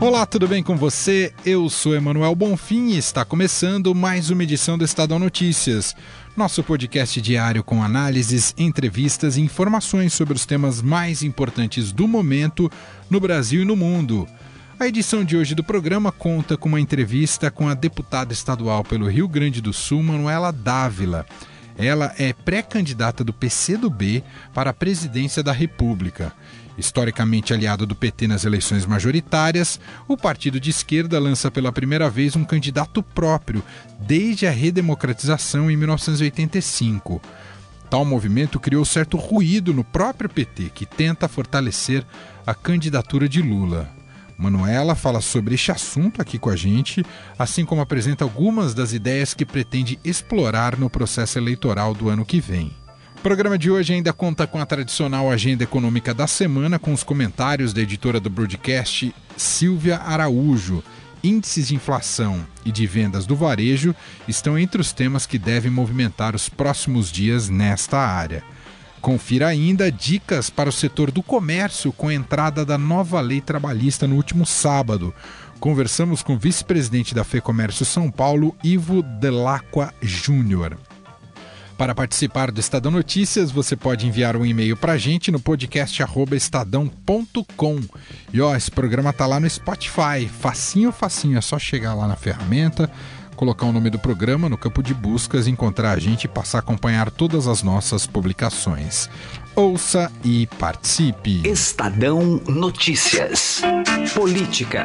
Olá, tudo bem com você? Eu sou Emanuel Bonfim e está começando mais uma edição do Estadão Notícias, nosso podcast diário com análises, entrevistas e informações sobre os temas mais importantes do momento no Brasil e no mundo. A edição de hoje do programa conta com uma entrevista com a deputada estadual pelo Rio Grande do Sul, Manuela Dávila. Ela é pré-candidata do PCdoB para a presidência da República. Historicamente aliado do PT nas eleições majoritárias, o partido de esquerda lança pela primeira vez um candidato próprio desde a redemocratização em 1985. Tal movimento criou certo ruído no próprio PT, que tenta fortalecer a candidatura de Lula. Manuela fala sobre este assunto aqui com a gente, assim como apresenta algumas das ideias que pretende explorar no processo eleitoral do ano que vem. O programa de hoje ainda conta com a tradicional agenda econômica da semana, com os comentários da editora do broadcast Silvia Araújo. Índices de inflação e de vendas do varejo estão entre os temas que devem movimentar os próximos dias nesta área. Confira ainda dicas para o setor do comércio com a entrada da nova lei trabalhista no último sábado. Conversamos com o vice-presidente da FEComércio São Paulo, Ivo Delacqua Júnior. Para participar do Estadão Notícias, você pode enviar um e-mail para a gente no podcast estadão.com. E ó, esse programa tá lá no Spotify. Facinho, facinho. É só chegar lá na ferramenta, colocar o nome do programa no campo de buscas, encontrar a gente e passar a acompanhar todas as nossas publicações. Ouça e participe. Estadão Notícias. Política.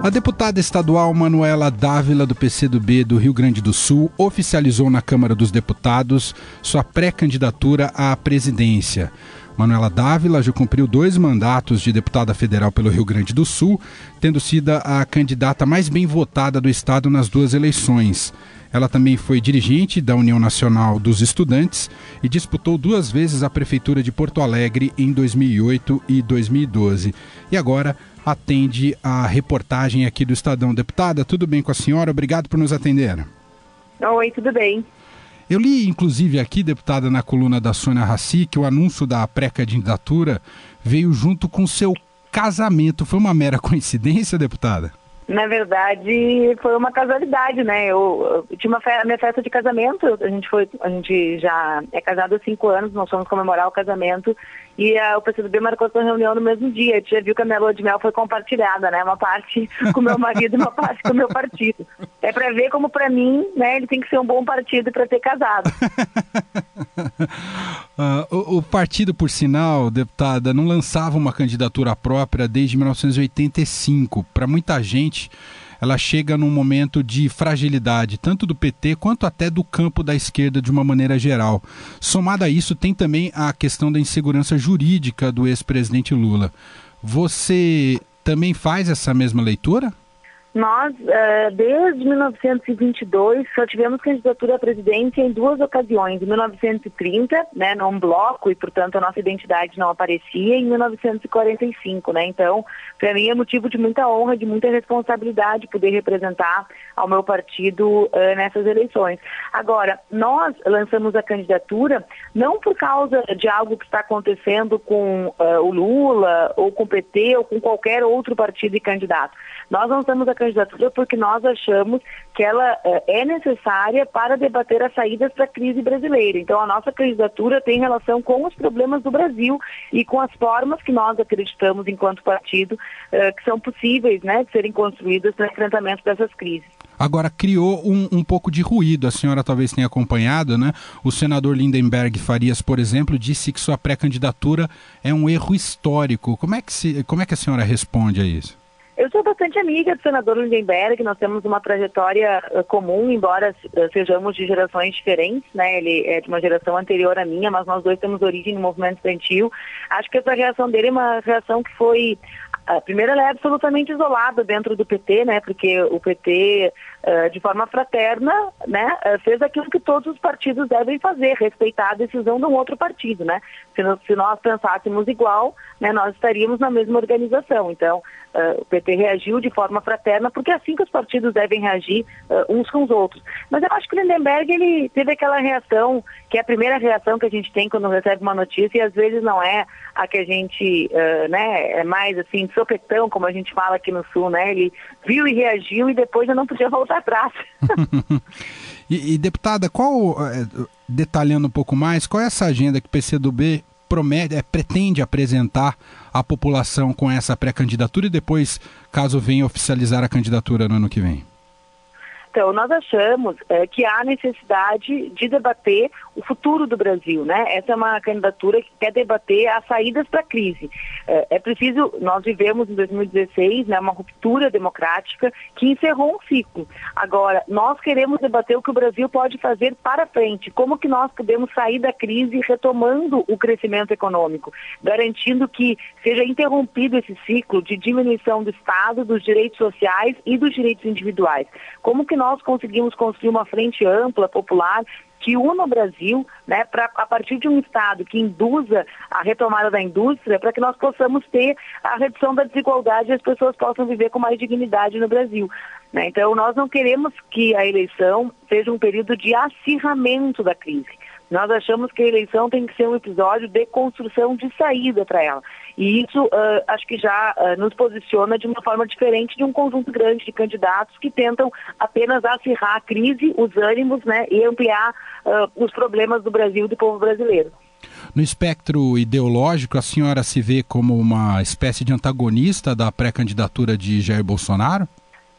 A deputada estadual Manuela Dávila, do PCdoB do Rio Grande do Sul, oficializou na Câmara dos Deputados sua pré-candidatura à presidência. Manuela Dávila já cumpriu dois mandatos de deputada federal pelo Rio Grande do Sul, tendo sido a candidata mais bem votada do estado nas duas eleições. Ela também foi dirigente da União Nacional dos Estudantes e disputou duas vezes a Prefeitura de Porto Alegre em 2008 e 2012. E agora atende a reportagem aqui do Estadão. Deputada, tudo bem com a senhora? Obrigado por nos atender. Oi, tudo bem. Eu li, inclusive, aqui, deputada, na coluna da Sônia Raci, que o anúncio da pré-candidatura veio junto com seu casamento. Foi uma mera coincidência, deputada? Na verdade, foi uma casualidade, né? Eu, eu tinha uma fe minha festa de casamento, a gente foi, a gente já é casado há cinco anos, nós fomos comemorar o casamento e a, o PCdoB marcou sua reunião no mesmo dia. A gente já viu que a minha lua de mel foi compartilhada, né? Uma parte com meu marido e uma parte com o meu partido. É para ver como para mim, né, ele tem que ser um bom partido para ter casado. uh, o, o partido, por sinal, deputada, não lançava uma candidatura própria desde 1985. Para muita gente, ela chega num momento de fragilidade, tanto do PT quanto até do campo da esquerda de uma maneira geral. Somado a isso, tem também a questão da insegurança jurídica do ex-presidente Lula. Você também faz essa mesma leitura? Nós, uh, desde 1922, só tivemos candidatura à presidência em duas ocasiões. Em 1930, né, num bloco, e portanto a nossa identidade não aparecia, e em 1945, né? Então, para mim é motivo de muita honra, de muita responsabilidade poder representar ao meu partido uh, nessas eleições. Agora, nós lançamos a candidatura não por causa de algo que está acontecendo com uh, o Lula, ou com o PT, ou com qualquer outro partido e candidato. Nós lançamos a candidatura porque nós achamos que ela eh, é necessária para debater as saídas para a crise brasileira. Então, a nossa candidatura tem relação com os problemas do Brasil e com as formas que nós acreditamos, enquanto partido, eh, que são possíveis né, de serem construídas para enfrentamento dessas crises. Agora, criou um, um, pouco de ruído, a senhora talvez tenha acompanhado, né? O senador Lindenberg Farias, por exemplo, disse que sua pré-candidatura é um erro histórico. Como é, que se, como é que a senhora responde a isso? Eu sou bastante amiga do senador Lindenberg, nós temos uma trajetória uh, comum, embora uh, sejamos de gerações diferentes, né? Ele é de uma geração anterior à minha, mas nós dois temos origem no movimento estudantil. Acho que essa reação dele é uma reação que foi A primeira, ela é absolutamente isolada dentro do PT, né? Porque o PT, de forma fraterna, né, uh, fez aquilo que todos os partidos devem fazer, respeitar a decisão de um outro partido, né? Se, no, se nós pensássemos igual, né, nós estaríamos na mesma organização. Então, uh, o PT reagiu de forma fraterna, porque é assim que os partidos devem reagir uns com os outros. Mas eu acho que o Lindenberg, ele teve aquela reação, que é a primeira reação que a gente tem quando recebe uma notícia, e às vezes não é a que a gente, né, é mais assim, sopetão, como a gente fala aqui no Sul, né? Ele viu e reagiu e depois já não podia voltar atrás. e, e, deputada, qual, é, detalhando um pouco mais, qual é essa agenda que o PCdoB promete, é, pretende apresentar à população com essa pré-candidatura e depois, caso venha oficializar a candidatura no ano que vem? Então, nós achamos é, que há necessidade de debater o futuro do Brasil, né? Essa é uma candidatura que quer debater as saídas para a crise. É, é, preciso, nós vivemos em 2016, né, uma ruptura democrática que encerrou um ciclo. Agora, nós queremos debater o que o Brasil pode fazer para frente, como que nós podemos sair da crise retomando o crescimento econômico, garantindo que seja interrompido esse ciclo de diminuição do Estado, dos direitos sociais e dos direitos individuais. Como que nós conseguimos construir uma frente ampla, popular, que una o Brasil, né, pra, a partir de um Estado que induza a retomada da indústria, para que nós possamos ter a redução da desigualdade e as pessoas possam viver com mais dignidade no Brasil. Né? Então, nós não queremos que a eleição seja um período de acirramento da crise. Nós achamos que a eleição tem que ser um episódio de construção de saída para ela. E isso uh, acho que já uh, nos posiciona de uma forma diferente de um conjunto grande de candidatos que tentam apenas acirrar a crise, os ânimos né, e ampliar uh, os problemas do Brasil e do povo brasileiro. No espectro ideológico, a senhora se vê como uma espécie de antagonista da pré-candidatura de Jair Bolsonaro?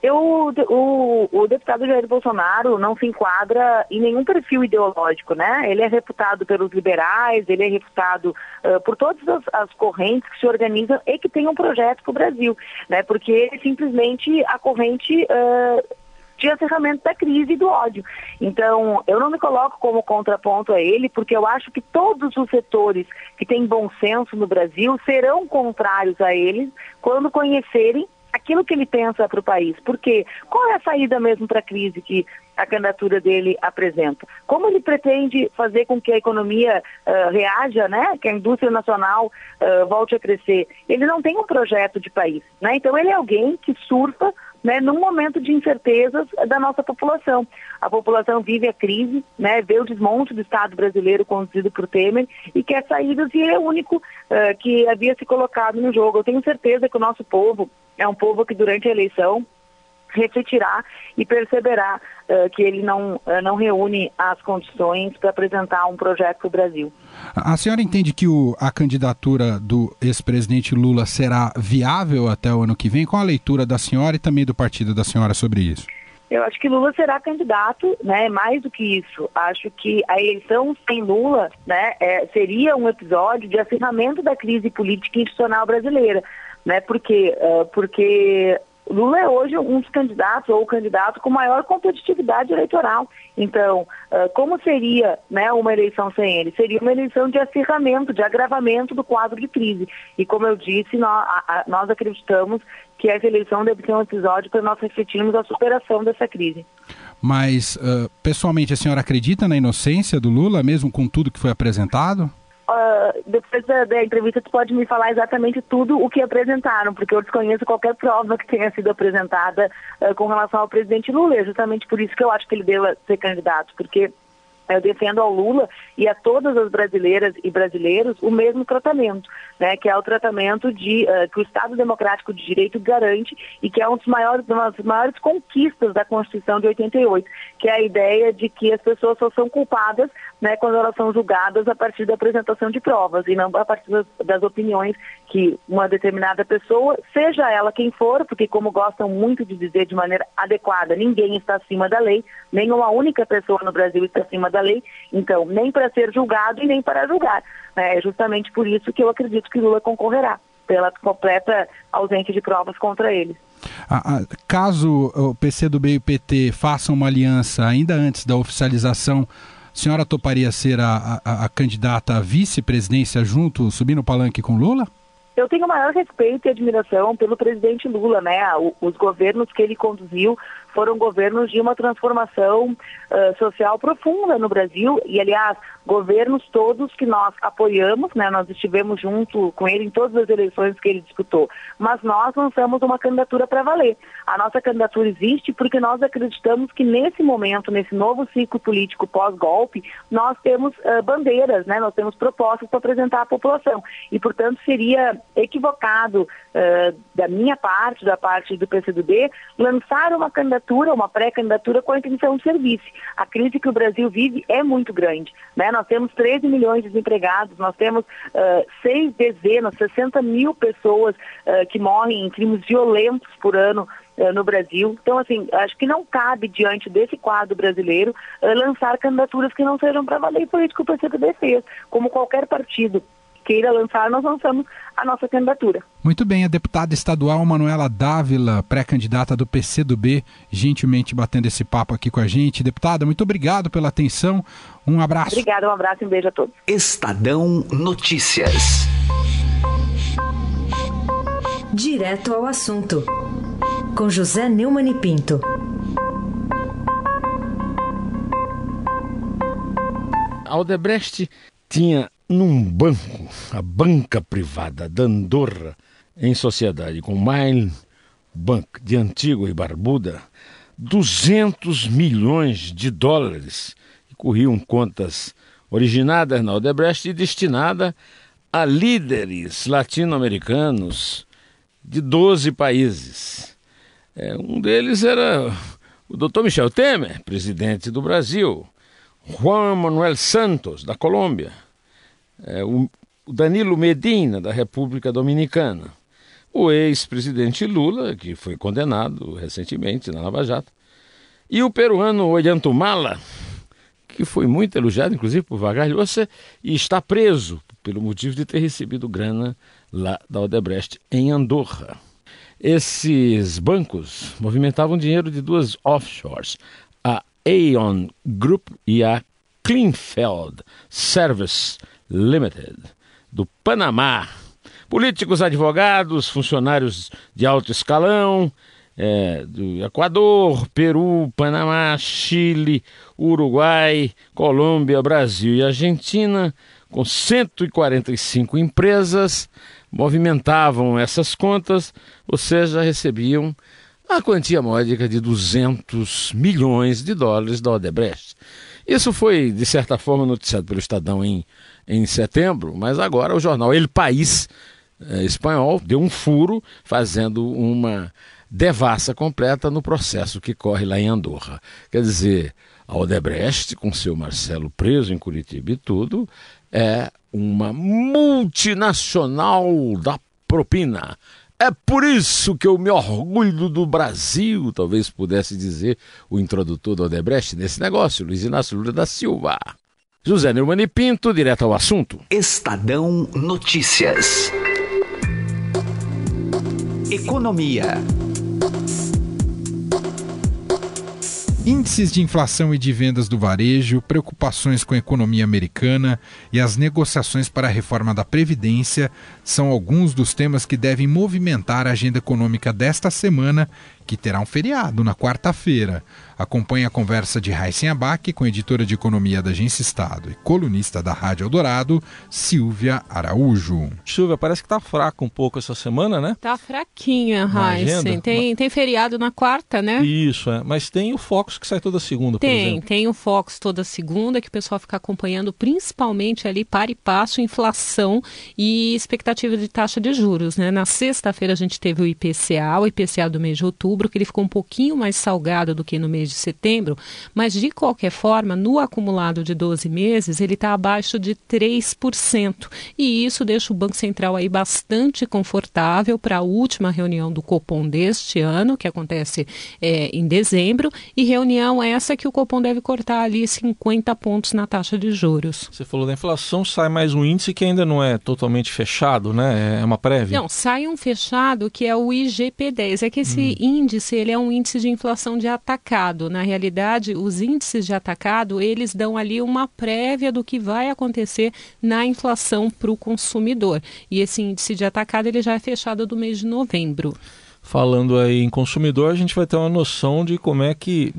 Eu, o, o, deputado Jair Bolsonaro não se enquadra em nenhum perfil ideológico, né? Ele é reputado pelos liberais, ele é reputado uh, por todas as, as, correntes que se organizam e que têm um projeto para o Brasil, né? Porque ele simplesmente a corrente uh, de encerramento da crise e do ódio. Então, eu não me coloco como contraponto a ele, porque eu acho que todos os setores que têm bom senso no Brasil serão contrários a ele quando conhecerem aquilo que ele pensa para o país. Porque qual é a saída mesmo para a crise que a candidatura dele apresenta? Como ele pretende fazer com que a economia uh, reaja, né? que a indústria nacional uh, volte a crescer? Ele não tem um projeto de país. Né? Então ele é alguém que surfa né, num momento de incertezas da nossa população. A população vive a crise, né, vê o desmonte do Estado brasileiro conduzido por Temer e quer saídas e é o único uh, que havia se colocado no jogo. Eu tenho certeza que o nosso povo é um povo que durante a eleição refletirá e perceberá uh, que ele não, uh, não reúne as condições para apresentar um projeto para o Brasil. A senhora entende que o, a candidatura do ex-presidente Lula será viável até o ano que vem? Qual a leitura da senhora e também do partido da senhora sobre isso? Eu acho que Lula será candidato, né? Mais do que isso, acho que a eleição sem Lula, né, é, seria um episódio de acirramento da crise política institucional brasileira né? Por quê? Uh, porque Lula é hoje um dos candidatos ou o candidato com maior competitividade eleitoral. Então, uh, como seria né, uma eleição sem ele? Seria uma eleição de acirramento, de agravamento do quadro de crise. E como eu disse, nós, acreditamos que essa eleição deve ser um episódio para nós refletirmos a superação dessa crise. Mas, uh, pessoalmente, a senhora acredita na inocência do Lula, mesmo com tudo que foi apresentado? Uh, depois da, da, entrevista tu pode me falar exatamente tudo o que apresentaram, porque eu desconheço qualquer prova que tenha sido apresentada uh, com relação ao presidente Lula. É justamente por isso que eu acho que ele deva ser candidato, porque eu defendo ao Lula e a todas as brasileiras e brasileiros o mesmo tratamento, né, que é o tratamento de, uh, que o Estado Democrático de Direito garante e que é um dos maiores, uma das maiores conquistas da Constituição de 88, que é a ideia de que as pessoas só são culpadas né, quando elas são julgadas a partir da apresentação de provas e não a partir das, das opiniões que uma determinada pessoa, seja ela quem for, porque como gostam muito de dizer de maneira adequada, ninguém está acima da lei, nenhuma única pessoa no Brasil está acima da lei, então, nem para ser julgado e nem para julgar. Né? É justamente por isso que eu acredito que Lula concorrerá, pela completa ausência de provas contra ele. caso o PCdoB e o PT façam uma aliança ainda antes da oficialização, senhora toparia ser a, a, a candidata à vice-presidência junto, subir no palanque com Lula? Eu tenho o maior respeito e admiração pelo presidente Lula, né? Os governos que ele conduziu foram governos de uma transformação uh, social profunda no Brasil e, aliás, governos todos que nós apoiamos, né? Nós estivemos junto com ele em todas as eleições que ele disputou, mas nós lançamos uma candidatura para valer. A nossa candidatura existe porque nós acreditamos que nesse momento, nesse novo ciclo político pós-golpe, nós temos uh, bandeiras, né? Nós temos propostas para apresentar à população e, portanto, seria equivocado uh, da minha parte, da parte do PCdoB, lançar uma candidatura, uma pré-candidatura com a intenção de serviço. A crise que o Brasil vive é muito grande, né? Nós temos 13 milhões de desempregados, nós temos uh, seis dezenas, 60 mil pessoas uh, que morrem em crimes violentos por ano no Brasil. Então, assim, acho que não cabe, diante desse quadro brasileiro, lançar candidaturas que não sejam para valer. Foi isso que o PCdoB fez. Como qualquer partido queira lançar, nós lançamos a nossa candidatura. Muito bem, a deputada estadual Manuela Dávila, pré-candidata do PCdoB, gentilmente batendo esse papo aqui com a gente. Deputada, muito obrigado pela atenção. Um abraço. Obrigada, um abraço e um beijo a todos. Estadão Notícias. Direto ao assunto. Com José Neumann e Pinto. Aldebrecht tinha num banco, a banca privada da Andorra, em sociedade com Mile Bank de Antigua e Barbuda, 200 milhões de dólares que corriam contas originadas na Odebrecht e destinada a líderes latino-americanos de 12 países. É, um deles era o Dr. Michel Temer, presidente do Brasil, Juan Manuel Santos, da Colômbia, é, o Danilo Medina, da República Dominicana, o ex-presidente Lula, que foi condenado recentemente na Lava Jato, e o peruano Ollantumala, que foi muito elogiado, inclusive por Vargas e está preso pelo motivo de ter recebido grana lá da Odebrecht em Andorra. Esses bancos movimentavam dinheiro de duas offshores, a Aon Group e a Kleinfeld Service Limited, do Panamá. Políticos, advogados, funcionários de alto escalão, é, do Equador, Peru, Panamá, Chile, Uruguai, Colômbia, Brasil e Argentina, com 145 empresas, movimentavam essas contas, ou seja, recebiam a quantia módica de 200 milhões de dólares da Odebrecht. Isso foi, de certa forma, noticiado pelo Estadão em em setembro, mas agora o jornal El País eh, espanhol deu um furo fazendo uma devassa completa no processo que corre lá em Andorra. Quer dizer, a Odebrecht, com seu Marcelo preso em Curitiba e tudo, é uma multinacional da propina. É por isso que eu me orgulho do Brasil, talvez pudesse dizer o introdutor da Odebrecht nesse negócio, Luiz Inácio Lula da Silva. José Neumann e Pinto, direto ao assunto. Estadão Notícias. Economia. Índices de inflação e de vendas do varejo, preocupações com a economia americana e as negociações para a reforma da Previdência são alguns dos temas que devem movimentar a agenda econômica desta semana, que terá um feriado na quarta-feira. Acompanhe a conversa de Raíssen Abac com a editora de economia da Agência Estado e colunista da Rádio Eldorado, Silvia Araújo. Silvia, parece que está fraco um pouco essa semana, né? Tá fraquinha, Raíssen. Tem, tem feriado na quarta, né? Isso, é. Mas tem o Fox que sai toda segunda, tem, por exemplo. Tem, tem o Fox toda segunda, que o pessoal fica acompanhando principalmente ali para e passo, inflação e expectativa de taxa de juros, né? Na sexta-feira a gente teve o IPCA, o IPCA do mês de outubro, que ele ficou um pouquinho mais salgado do que no mês de setembro, mas de qualquer forma, no acumulado de 12 meses, ele está abaixo de 3%. E isso deixa o Banco Central aí bastante confortável para a última reunião do Copom deste ano, que acontece é, em dezembro, e reunião essa que o Copom deve cortar ali 50 pontos na taxa de juros. Você falou da inflação, sai mais um índice que ainda não é totalmente fechado, né? É uma prévia. Não, sai um fechado que é o IGP-10. É que esse hum índice ele é um índice de inflação de atacado. Na realidade, os índices de atacado eles dão ali uma prévia do que vai acontecer na inflação para o consumidor. E esse índice de atacado ele já é fechado do mês de novembro falando aí em consumidor, a gente vai ter uma noção de como é que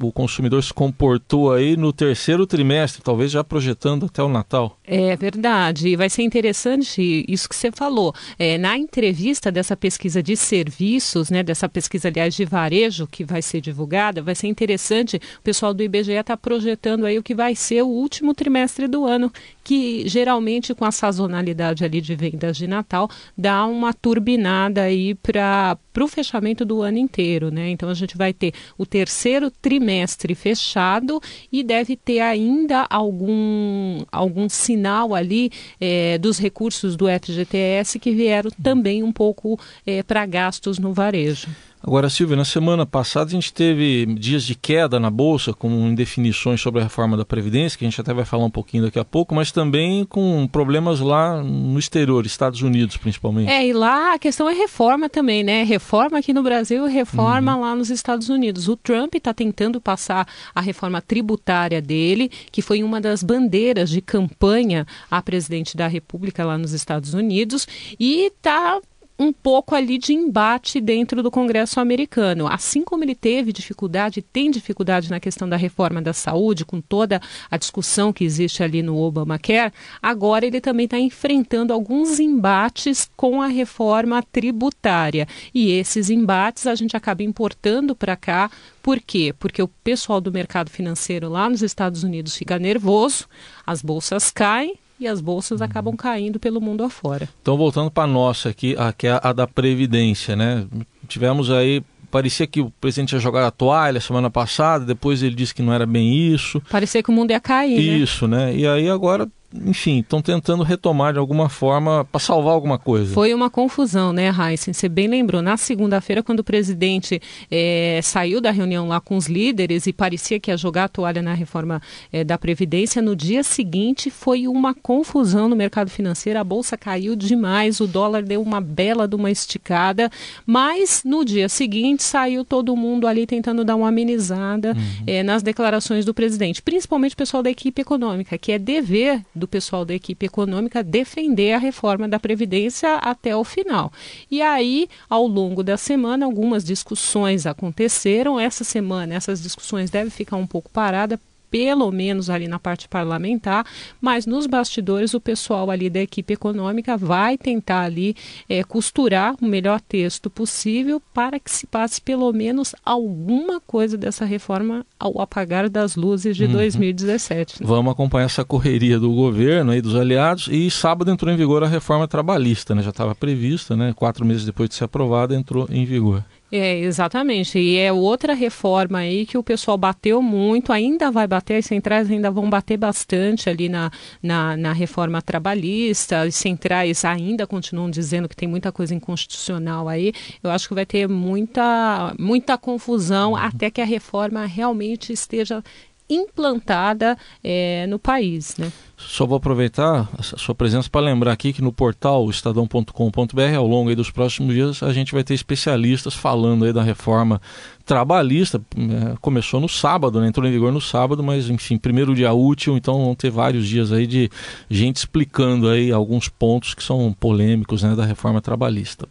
o consumidor se comportou aí no terceiro trimestre, talvez já projetando até o Natal. É verdade, vai ser interessante isso que você falou. É, na entrevista dessa pesquisa de serviços, né, dessa pesquisa, aliás, de varejo que vai ser divulgada, vai ser interessante, o pessoal do IBGE está projetando aí o que vai ser o último trimestre do ano, que geralmente com a sazonalidade ali de vendas de Natal, dá uma turbinada aí para o fechamento do ano inteiro, né? Então a gente vai ter o terceiro trimestre fechado e deve ter ainda algum, algum sinal ali é, dos recursos do FGTS que vieram também um pouco é, para gastos no varejo. Agora, Silvia, na semana passada a gente teve dias de queda na Bolsa, com indefinições sobre a reforma da Previdência, que a gente até vai falar um pouquinho daqui a pouco, mas também com problemas lá no exterior, Estados Unidos principalmente. É, e lá a questão é reforma também, né? Reforma aqui no Brasil e reforma uhum. lá nos Estados Unidos. O Trump está tentando passar a reforma tributária dele, que foi uma das bandeiras de campanha a presidente da República lá nos Estados Unidos, e está um pouco ali de embate dentro do Congresso americano. Assim como ele teve dificuldade, tem dificuldade na questão da reforma da saúde, com toda a discussão que existe ali no Obamacare, agora ele também está enfrentando alguns embates com a reforma tributária. E esses embates a gente acaba importando para cá. Por quê? Porque o pessoal do mercado financeiro lá nos Estados Unidos fica nervoso, as bolsas caem e as bolsas acabam caindo pelo mundo afora. Então, voltando para a nossa aqui, a, que é a da Previdência, né? Tivemos aí parecia que o presidente ia jogar a toalha semana passada, depois ele disse que não era bem isso. Parecia que o mundo ia cair. Né? Isso, né? né? E aí agora enfim, estão tentando retomar de alguma forma para salvar alguma coisa. Foi uma confusão, né, Heisen? Você bem lembrou. Na segunda-feira, quando o presidente é, saiu da reunião lá com os líderes e parecia que ia jogar a toalha na reforma é, da Previdência, no dia seguinte foi uma confusão no mercado financeiro. A bolsa caiu demais, o dólar deu uma bela de uma esticada, mas no dia seguinte saiu todo mundo ali tentando dar uma amenizada uhum. é, nas declarações do presidente, principalmente o pessoal da equipe econômica, que é dever do pessoal da equipe econômica defender a reforma da Previdência até o final. E aí, ao longo da semana, algumas discussões aconteceram. Essa semana, essas discussões devem ficar um pouco paradas pelo menos ali na parte parlamentar, mas nos bastidores o pessoal ali da equipe econômica vai tentar ali é, costurar o melhor texto possível para que se passe pelo menos alguma coisa dessa reforma ao apagar das luzes de uhum. 2017. Né? Vamos acompanhar essa correria do governo e dos aliados e sábado entrou em vigor a reforma trabalhista, né? já estava prevista, né? quatro meses depois de ser aprovada entrou em vigor. É, exatamente. E é outra reforma aí que o pessoal bateu muito, ainda vai bater, as centrais ainda vão bater bastante ali na, na, na reforma trabalhista, as centrais ainda continuam dizendo que tem muita coisa inconstitucional aí. Eu acho que vai ter muita, muita confusão uhum. até que a reforma realmente esteja implantada é, no país. Né? Só vou aproveitar a sua presença para lembrar aqui que no portal estadão.com.br, ao longo dos próximos dias, a gente vai ter especialistas falando aí da reforma trabalhista. É, começou no sábado, né? entrou em vigor no sábado, mas enfim, primeiro dia útil, então vão ter vários dias aí de gente explicando aí alguns pontos que são polêmicos né, da reforma trabalhista.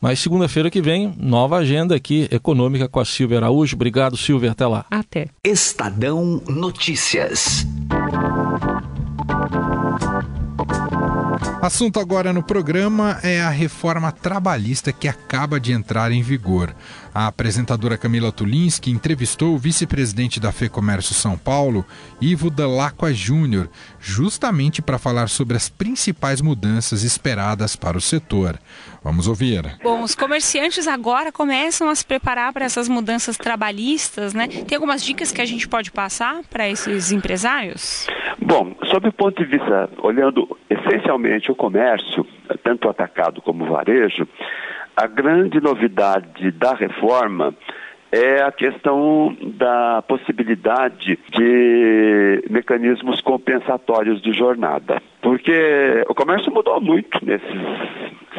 Mas segunda-feira que vem, nova agenda aqui econômica com a Silvia Araújo. Obrigado, Silvia. Até lá. Até. Estadão Notícias. Assunto agora no programa é a reforma trabalhista que acaba de entrar em vigor. A apresentadora Camila Tulinski entrevistou o vice-presidente da FEComércio São Paulo, Ivo Dalacqua Júnior, justamente para falar sobre as principais mudanças esperadas para o setor. Vamos ouvir. Bom, os comerciantes agora começam a se preparar para essas mudanças trabalhistas, né? Tem algumas dicas que a gente pode passar para esses empresários? Bom, sob o ponto de vista, olhando essencialmente o comércio, tanto atacado como varejo, a grande novidade da reforma é a questão da possibilidade de mecanismos compensatórios de jornada. Porque o comércio mudou muito nesses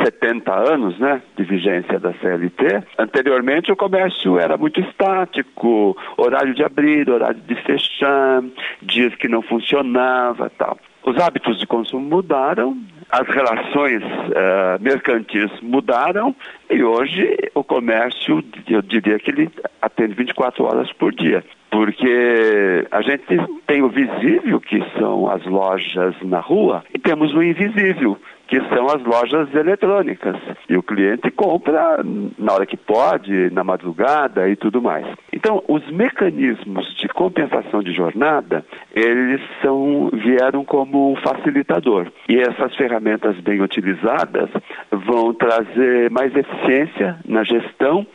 70 anos né, de vigência da CLT. Anteriormente, o comércio era muito estático, horário de abrir, horário de fechar, dias que não funcionava tal. Os hábitos de consumo mudaram, as relações uh, mercantis mudaram e hoje o comércio, eu diria que ele atende 24 horas por dia. Porque a gente tem o visível, que são as lojas na rua, e temos o invisível, que são as lojas eletrônicas. E o cliente compra na hora que pode, na madrugada e tudo mais. Então, os mecanismos de compensação de jornada, eles são, vieram como um facilitador. E essas ferramentas bem utilizadas vão trazer mais eficiência na gestão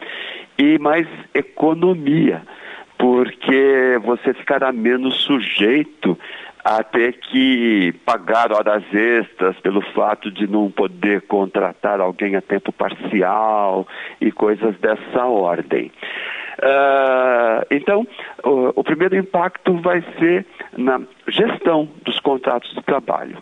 e mais economia, porque você ficará menos sujeito a ter que pagar horas extras pelo fato de não poder contratar alguém a tempo parcial e coisas dessa ordem. Uh, então, o, o primeiro impacto vai ser na gestão dos contratos de trabalho.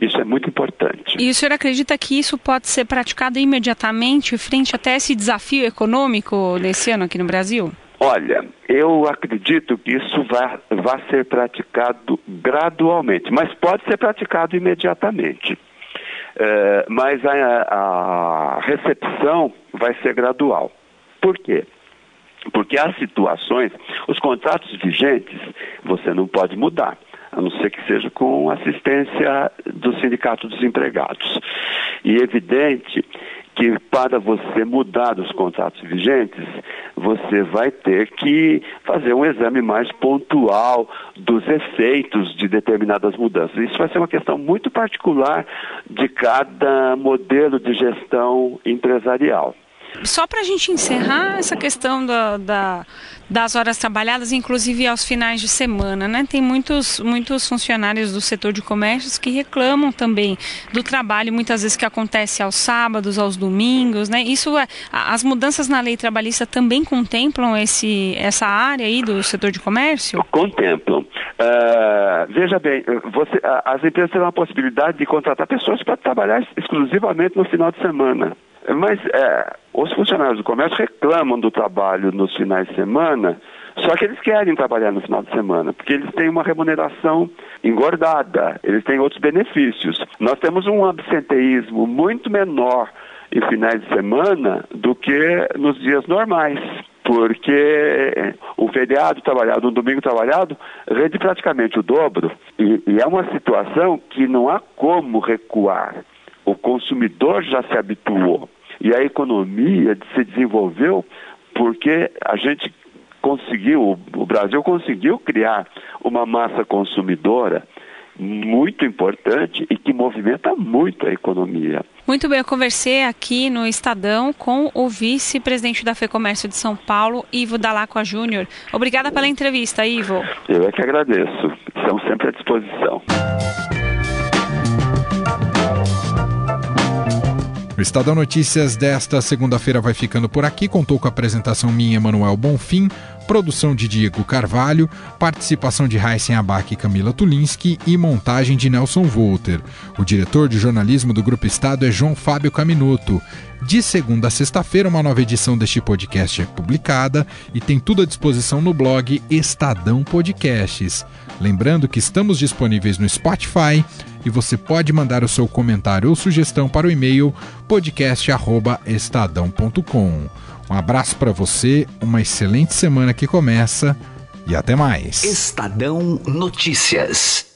Isso é muito importante. E o senhor acredita que isso pode ser praticado imediatamente frente até esse desafio econômico desse ano aqui no Brasil? Olha, eu acredito que isso vai, vai ser praticado gradualmente, mas pode ser praticado imediatamente. É, mas a, a recepção vai ser gradual. Por quê? Porque há situações, os contratos vigentes, você não pode mudar, a não ser que seja com assistência do Sindicato dos Empregados. E é evidente que para você mudar os contratos vigentes, você vai ter que fazer um exame mais pontual dos efeitos de determinadas mudanças. Isso vai ser uma questão muito particular de cada modelo de gestão empresarial. Só para a gente encerrar essa questão da, da, das horas trabalhadas, inclusive aos finais de semana, né? Tem muitos, muitos funcionários do setor de comércios que reclamam também do trabalho, muitas vezes que acontece aos sábados, aos domingos, né? Isso é, as mudanças na lei trabalhista também contemplam esse, essa área aí do setor de comércio? Contemplam. Uh, veja bem, você, as empresas têm a possibilidade de contratar pessoas para trabalhar exclusivamente no final de semana. Mas é, os funcionários do comércio reclamam do trabalho nos finais de semana, só que eles querem trabalhar no final de semana, porque eles têm uma remuneração engordada, eles têm outros benefícios. Nós temos um absenteísmo muito menor em finais de semana do que nos dias normais porque o feriado trabalhado, um domingo trabalhado, rende praticamente o dobro. E, e, é uma situação que não há como recuar. O consumidor já se habituou. E a economia se desenvolveu porque a gente conseguiu, o Brasil conseguiu criar uma massa consumidora muito importante e que movimenta muito a economia. Muito bem, eu conversei aqui no Estadão com o vice-presidente da FEComércio de São Paulo, Ivo Dalacqua Júnior. Obrigada pela entrevista, Ivo. Eu é que agradeço. Estamos sempre à disposição. O Estadão Notícias desta segunda-feira vai ficando por aqui. Contou com a apresentação minha, Emanuel Bonfim, produção de Diego Carvalho, participação de Heisen Abac e Camila Tulinski e montagem de Nelson Volter. O diretor de jornalismo do Grupo Estado é João Fábio Caminuto. De segunda a sexta-feira, uma nova edição deste podcast é publicada e tem tudo à disposição no blog Estadão Podcasts. Lembrando que estamos disponíveis no Spotify e você pode mandar o seu comentário ou sugestão para o e-mail podcast@estadão.com. Um abraço para você, uma excelente semana que começa e até mais. Estadão Notícias.